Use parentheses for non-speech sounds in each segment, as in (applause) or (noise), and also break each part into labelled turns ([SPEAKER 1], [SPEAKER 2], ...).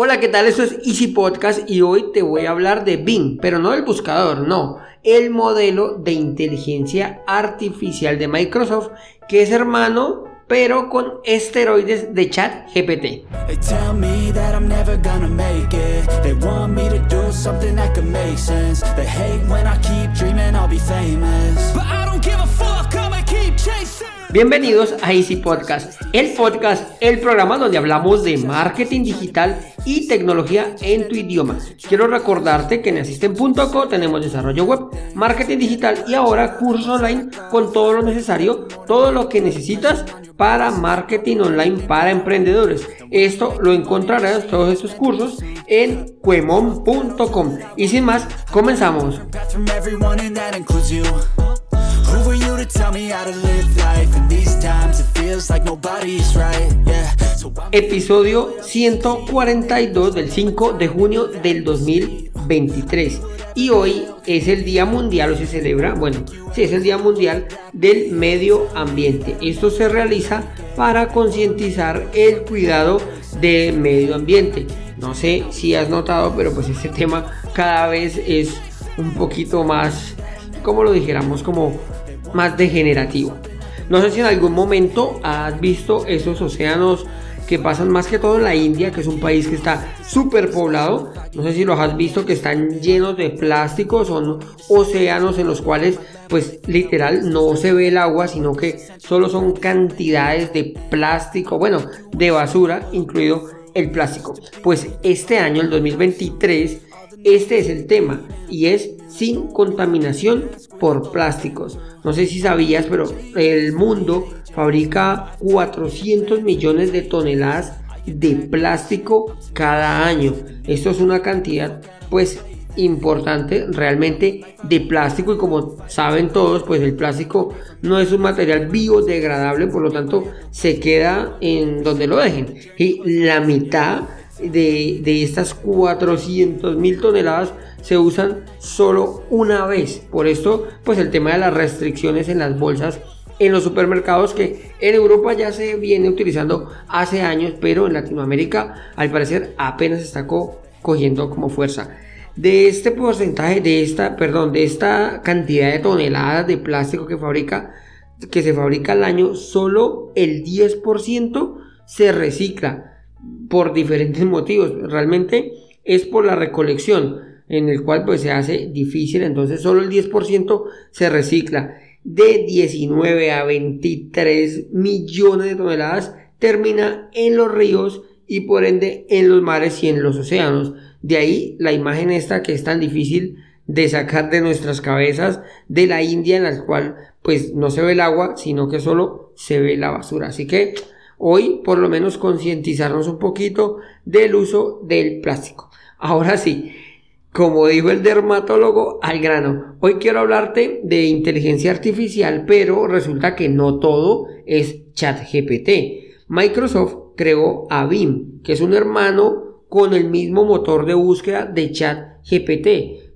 [SPEAKER 1] Hola, ¿qué tal? Esto es Easy Podcast y hoy te voy a hablar de Bing, pero no del buscador, no, el modelo de inteligencia artificial de Microsoft que es hermano pero con esteroides de chat GPT. Bienvenidos a Easy Podcast, el podcast, el programa donde hablamos de marketing digital y tecnología en tu idioma. Quiero recordarte que en Asisten.co tenemos desarrollo web, marketing digital y ahora cursos online con todo lo necesario, todo lo que necesitas para marketing online para emprendedores. Esto lo encontrarás todos estos cursos en cuemon.com. Y sin más, comenzamos. Episodio 142 del 5 de junio del 2023. Y hoy es el Día Mundial, o se celebra, bueno, sí, es el Día Mundial del Medio Ambiente. Esto se realiza para concientizar el cuidado del medio ambiente. No sé si has notado, pero pues este (laughs) tema cada vez es un poquito más, como lo dijéramos, como más degenerativo. No sé si en algún momento has visto esos océanos que pasan más que todo en la India, que es un país que está súper poblado. No sé si los has visto que están llenos de plástico, son océanos en los cuales pues literal no se ve el agua, sino que solo son cantidades de plástico, bueno, de basura, incluido el plástico. Pues este año, el 2023, este es el tema y es sin contaminación por plásticos. No sé si sabías, pero el mundo fabrica 400 millones de toneladas de plástico cada año. Esto es una cantidad pues importante realmente de plástico y como saben todos pues el plástico no es un material biodegradable por lo tanto se queda en donde lo dejen y la mitad de, estas 400 mil toneladas se usan solo una vez. Por esto, pues el tema de las restricciones en las bolsas en los supermercados que en Europa ya se viene utilizando hace años, pero en Latinoamérica al parecer apenas está cogiendo como fuerza. De este porcentaje, de esta, perdón, de esta cantidad de toneladas de plástico que fabrica, que se fabrica al año, solo el 10% se recicla por diferentes (laughs) motivos. Realmente es por la recolección en el cual pues se hace difícil, entonces solo el 10% se recicla. De 19 a 23 millones de toneladas termina en los ríos y por ende en los mares y en los océanos. De ahí la imagen esta que es tan difícil de sacar de nuestras cabezas de la India en la cual pues no se ve el agua sino que solo se ve la basura. Así que hoy por lo menos concientizarnos un poquito del uso del plástico. Ahora sí, como dijo el dermatólogo, al grano. Hoy quiero hablarte de inteligencia artificial, pero resulta que no todo es ChatGPT. Microsoft creó a BIM, que es un hermano con el mismo motor de búsqueda de ChatGPT.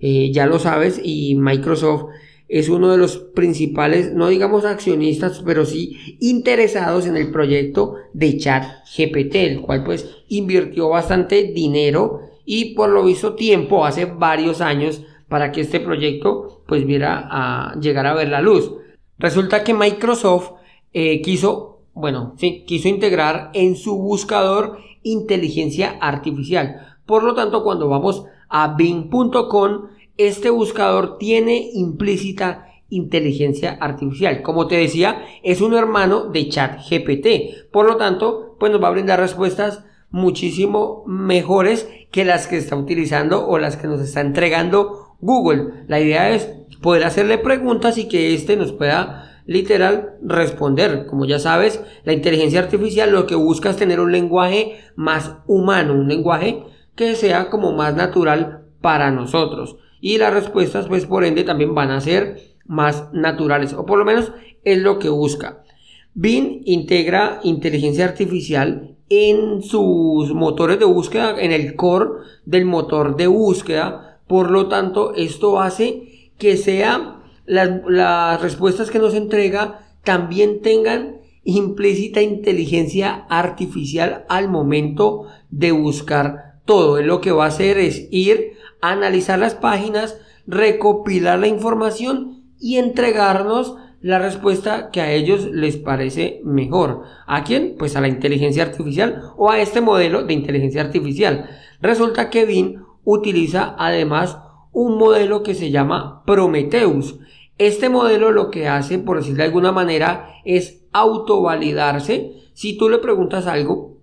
[SPEAKER 1] Eh, ya lo sabes, y Microsoft es uno de los principales, no digamos accionistas, pero sí interesados en el proyecto de ChatGPT, el cual pues invirtió bastante dinero y por lo visto tiempo, hace varios años, para que este proyecto pues viera a llegar a ver la luz. Resulta que Microsoft eh, quiso, bueno, sí, quiso integrar en su buscador inteligencia artificial. Por lo tanto, cuando vamos a bing.com, este buscador tiene implícita inteligencia artificial. Como te decía, es un hermano de ChatGPT. Por lo tanto, pues nos va a brindar respuestas muchísimo mejores que las que está utilizando o las que nos está entregando Google. La idea es poder hacerle preguntas y que éste nos pueda literal responder. Como ya sabes, la inteligencia artificial lo que busca es tener un lenguaje más humano, un lenguaje que sea como más natural para nosotros. Y las respuestas, pues por ende, también van a ser más naturales, o por lo menos es lo que busca. Bing integra inteligencia artificial en sus motores de búsqueda, en el core del motor de búsqueda. Por lo tanto, esto hace que sea las, respuestas que nos entrega también tengan implícita inteligencia artificial al momento de buscar todo. Lo que va a hacer es ir analizar las páginas, recopilar la información y entregarnos la respuesta que a ellos les parece mejor. ¿A quién? Pues a la inteligencia artificial o a este modelo de inteligencia artificial. Resulta que Bing utiliza además un modelo que se llama Prometheus. Este modelo lo que hace, por decirlo de alguna manera, es autovalidarse. Si tú le preguntas algo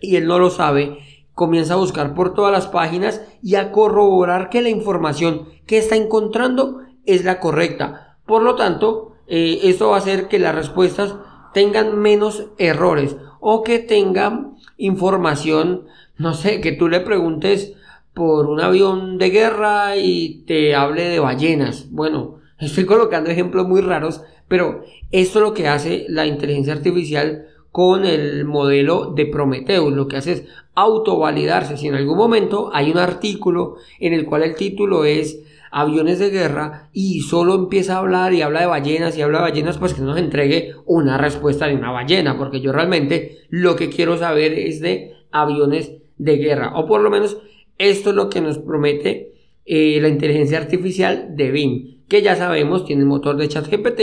[SPEAKER 1] y él no lo sabe, comienza a buscar por todas las páginas y a corroborar que la información que está encontrando es la correcta. Por lo tanto, eh, esto va a hacer que las respuestas tengan menos errores o que tengan información, no sé, que tú le preguntes por un avión de guerra y te hable de ballenas. Bueno, estoy colocando ejemplos muy raros, pero esto es lo que hace la inteligencia artificial con el modelo de Prometheus. Lo que hace es autovalidarse. Si en algún momento hay un artículo en el cual el título es aviones de guerra y solo empieza a hablar y habla de ballenas y habla de ballenas, pues que nos entregue una respuesta de una ballena, porque yo realmente lo que quiero saber es de aviones de guerra, o por lo menos esto es lo que nos promete eh, la inteligencia artificial de Bing, que ya sabemos tiene el motor de ChatGPT,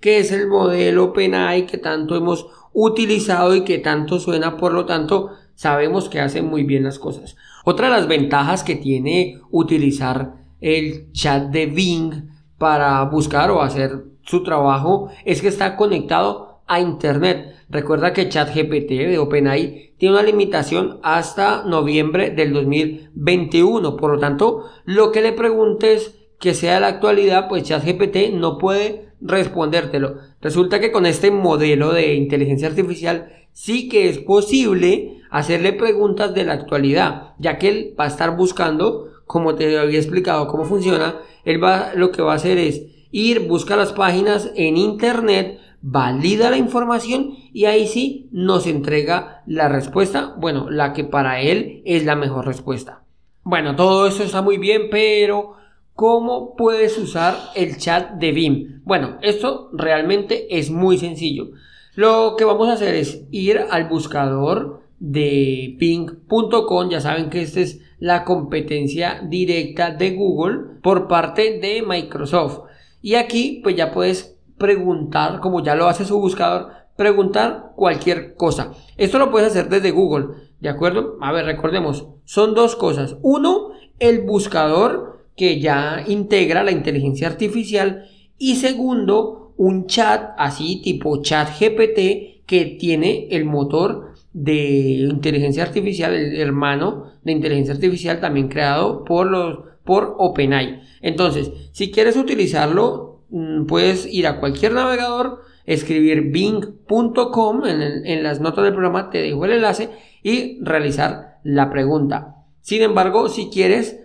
[SPEAKER 1] que es el modelo OpenAI que tanto hemos utilizado y que tanto suena, por lo tanto sabemos que hace muy bien las cosas. Otra de las ventajas que tiene utilizar el chat de Bing para buscar o hacer su trabajo es que está conectado a internet. Recuerda que ChatGPT de OpenAI tiene una limitación hasta noviembre del 2021. Por lo tanto, lo que le preguntes que sea la actualidad, pues ChatGPT no puede respondértelo. Resulta que con este modelo de inteligencia artificial sí que es posible hacerle preguntas de la actualidad, ya que él va a estar buscando como te había explicado cómo funciona, él va, lo que va a hacer es ir, busca las páginas en internet, valida la información y ahí sí nos entrega la respuesta, bueno, la que para él es la mejor respuesta. Bueno, todo eso está muy bien, pero ¿cómo puedes usar el chat de BIM? Bueno, esto realmente es muy sencillo. Lo que vamos a hacer es ir al buscador de ping.com, ya saben que este es la competencia directa de Google por parte de Microsoft. Y aquí pues ya puedes preguntar, como ya lo hace su buscador, preguntar cualquier cosa. Esto lo puedes hacer desde Google, ¿de acuerdo? A ver, recordemos, son dos cosas. Uno, el buscador que ya integra la inteligencia artificial y segundo, un chat así tipo chat GPT que tiene el motor de inteligencia artificial, el hermano de inteligencia artificial también creado por los por OpenAI. Entonces, si quieres utilizarlo, mm, puedes ir a cualquier navegador, escribir bing.com en, en las notas del programa, te dejo el enlace y realizar la pregunta. Sin embargo, si quieres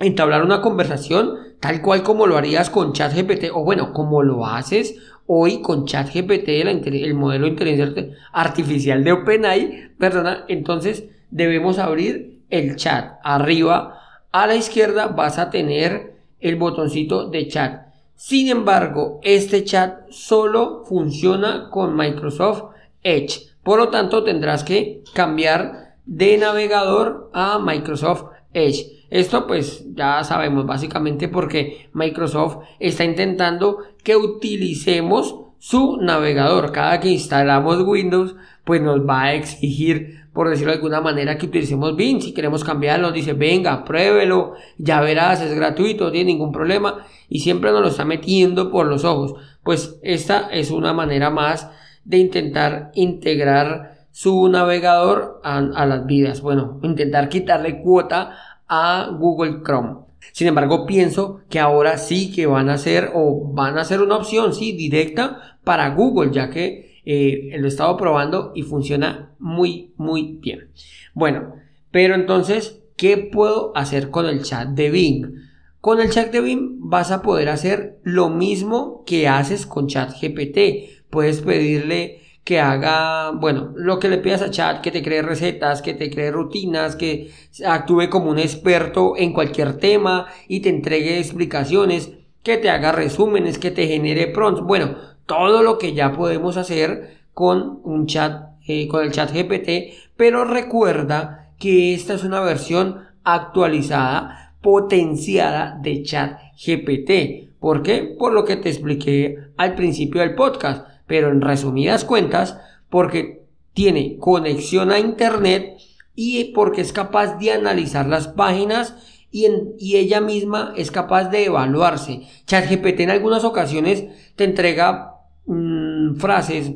[SPEAKER 1] entablar una conversación tal cual como lo harías con ChatGPT o bueno, como lo haces hoy con ChatGPT, el modelo de inteligencia artificial de OpenAI, perdona, entonces debemos abrir el chat. Arriba a la izquierda vas a tener el botoncito de chat. Sin embargo, este chat solo funciona con Microsoft Edge. Por lo tanto, tendrás que cambiar de navegador a Microsoft Edge. Esto pues ya sabemos básicamente porque Microsoft está intentando que utilicemos su navegador. Cada que instalamos Windows pues nos va a exigir por decirlo de alguna manera que utilicemos Bing. Si queremos cambiarlo dice venga pruébelo, ya verás es gratuito, no tiene ningún problema y siempre nos lo está metiendo por los ojos. Pues esta es una manera más de intentar integrar su navegador a, las vidas. Bueno, intentar quitarle cuota a Google Chrome. Sin embargo, pienso que ahora sí que van a ser o van a ser una opción, sí, directa para Google, ya que eh, lo he estado probando y funciona muy, muy bien. Bueno, pero entonces, ¿qué puedo hacer con el chat de Bing? Con el chat de Bing vas a poder hacer lo mismo que haces con chat GPT. Puedes pedirle que haga, bueno, lo que le pidas a chat, que te cree recetas, que te cree rutinas, que actúe como un experto en cualquier tema y te entregue explicaciones, que te haga resúmenes, que te genere prompts, bueno, todo lo que ya podemos hacer con un chat, eh, con el chat GPT, pero recuerda que esta es una versión actualizada, potenciada de chat GPT. ¿Por qué? Por lo que te expliqué al principio del podcast, pero en resumidas cuentas, porque tiene conexión a Internet y porque es capaz de analizar las páginas y, y, ella misma es capaz de evaluarse. ChatGPT en algunas ocasiones te entrega mm, frases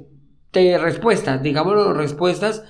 [SPEAKER 1] de respuestas, digamos respuestas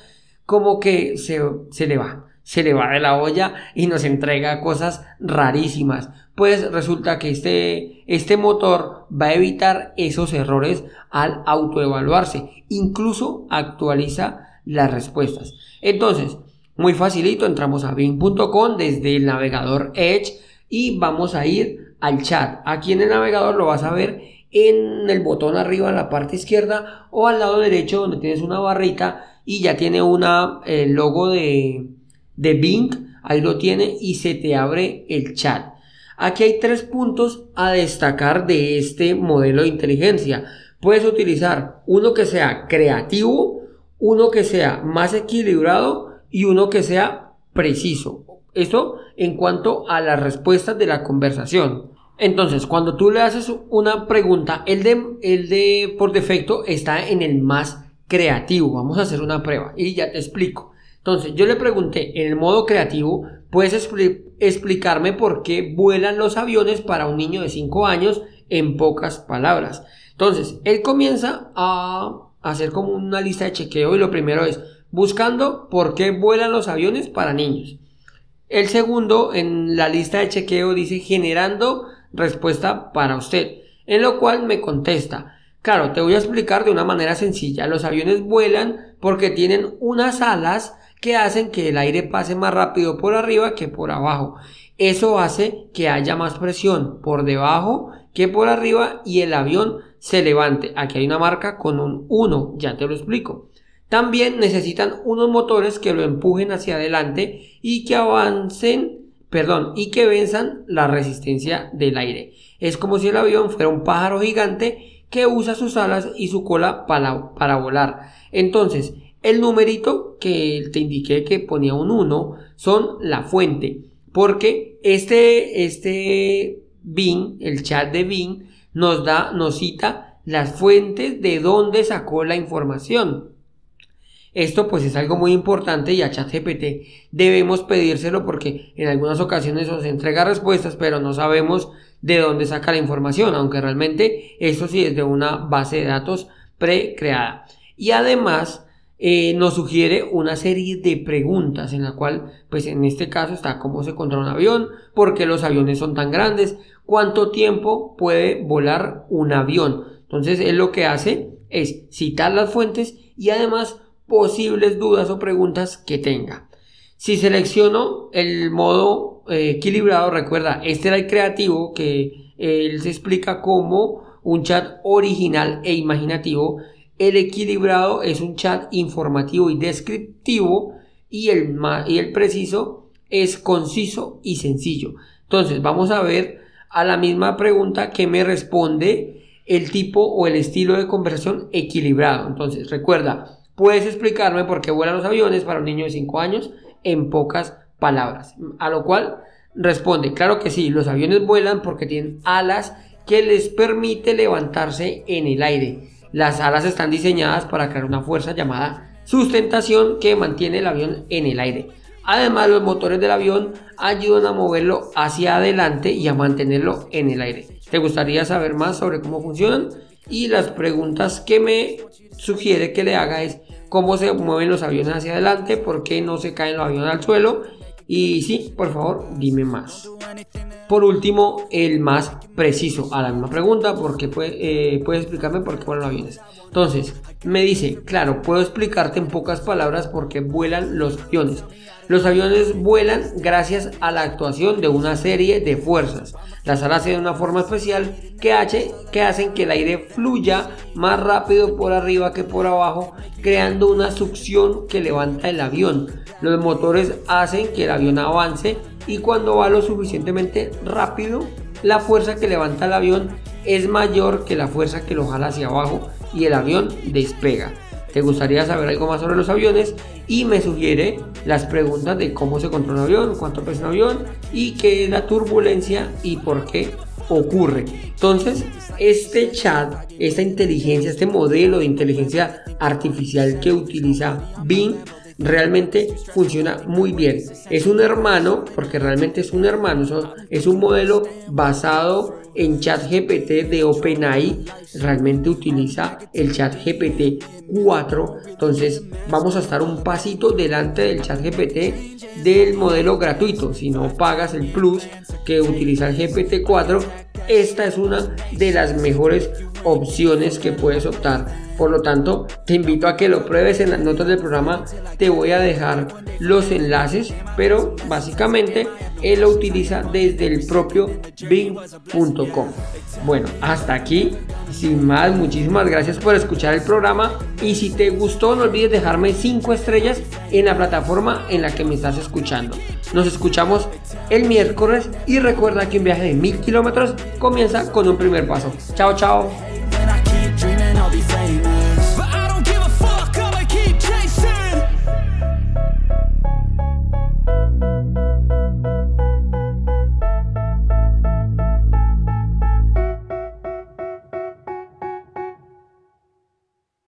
[SPEAKER 1] como que se, se le va, se le va de la olla y nos entrega cosas rarísimas. Pues resulta que este, este motor va a evitar esos errores al autoevaluarse. Incluso actualiza las respuestas. Entonces, muy facilito, entramos a bing.com desde el navegador Edge y vamos a ir al chat. Aquí en el navegador lo vas a ver en el botón arriba en la parte izquierda o al lado derecho donde tienes una barrita y ya tiene una el logo de, de Bing, ahí lo tiene y se te abre el chat. Aquí hay tres puntos a destacar de este modelo de inteligencia. Puedes utilizar uno que sea creativo, uno que sea más equilibrado y uno que sea preciso. Esto en cuanto a las respuestas de la conversación. Entonces, cuando tú le haces una pregunta, el de, el de por defecto está en el más creativo. Vamos a hacer una prueba y ya te explico. Entonces, yo le pregunté, en el modo creativo, ¿puedes explicarme por qué vuelan los aviones para un niño de 5 años en pocas palabras? Entonces, él comienza a hacer como una lista de chequeo y lo primero es buscando por qué vuelan los aviones para niños. El segundo en la lista de chequeo dice generando respuesta para usted, en lo cual me contesta, Claro, te voy a explicar de una manera sencilla. Los aviones vuelan porque tienen unas alas que hacen que el aire pase más rápido por arriba que por abajo. Eso hace que haya más presión por debajo que por arriba y el avión se levante. Aquí hay una marca con un 1, ya te lo explico. También necesitan unos motores que lo empujen hacia adelante y que avancen, perdón, y que venzan la resistencia del aire. Es como si el avión fuera un pájaro gigante que usa sus alas y su cola para, para volar. Entonces, el numerito que te indiqué que ponía un 1 son la fuente, porque este, este Bing, el chat de Bing, nos da, nos cita las fuentes de dónde sacó la información. Esto pues es algo muy importante y a ChatGPT debemos pedírselo porque en algunas ocasiones nos entrega respuestas pero no sabemos de dónde saca la información, aunque realmente eso sí es de una base de datos pre-creada. Y además eh, nos sugiere una serie de preguntas en la cual, pues en este caso está cómo se controla un avión, por qué los aviones son tan grandes, cuánto tiempo puede volar un avión. Entonces él lo que hace es citar las fuentes y además posibles dudas o preguntas que tenga. Si selecciono el modo eh, equilibrado, recuerda, este era el creativo que eh, él se explica como un chat original e imaginativo. El equilibrado es un chat informativo y descriptivo y el, y el preciso es conciso y sencillo. Entonces vamos a ver a la misma pregunta que me responde el tipo o el estilo de conversación equilibrado. Entonces recuerda, puedes explicarme por qué vuelan los aviones para un niño de 5 años en pocas palabras. A lo cual responde, claro que sí, los aviones vuelan porque tienen alas que les permite levantarse en el aire. Las alas están diseñadas para crear una fuerza llamada sustentación que mantiene el avión en el aire. Además, los motores del avión ayudan a moverlo hacia adelante y a mantenerlo en el aire. ¿Te gustaría saber más sobre cómo funcionan? Y las preguntas que me sugiere que le haga es cómo se mueven los aviones hacia adelante, por qué no se caen los aviones al suelo. Y sí, por favor, dime más. Por último, el más preciso a la misma pregunta, porque puede, eh, explicarme por qué vuelan aviones. Entonces, me dice, claro, puedo explicarte en pocas palabras por qué vuelan los aviones. Los aviones vuelan gracias a la actuación de una serie de fuerzas. Las alas tienen una forma especial que, hace, que hacen que el aire fluya más rápido por arriba que por abajo, creando una succión que levanta el avión. Los motores hacen que el avión avance y cuando va lo suficientemente rápido, la fuerza que levanta el avión es mayor que la fuerza que lo jala hacia abajo y el avión despega. te gustaría saber algo más sobre los aviones y me sugiere las preguntas de cómo se controla un avión, cuánto pesa un avión y qué es la turbulencia y por qué ocurre. Entonces, este chat, esta inteligencia, este modelo de inteligencia artificial que utiliza Bing realmente funciona muy bien. Es un hermano, porque realmente es un hermano, es un modelo basado en ChatGPT de OpenAI. Realmente utiliza el ChatGPT 4. Entonces vamos a estar un pasito delante del ChatGPT del modelo gratuito. Si no pagas el plus que utiliza el GPT 4, esta es una de las mejores opciones que puedes optar. Por lo tanto, te invito a que lo pruebes en las notas del programa. Te voy a dejar los enlaces, pero básicamente él lo utiliza desde el propio bing.com. Bueno, hasta aquí. Sin más, muchísimas gracias por escuchar el programa. Y si te gustó, no olvides dejarme 5 estrellas en la plataforma en la que me estás escuchando. Nos escuchamos el miércoles y recuerda que un viaje de mil kilómetros comienza con un primer paso. Chao, chao.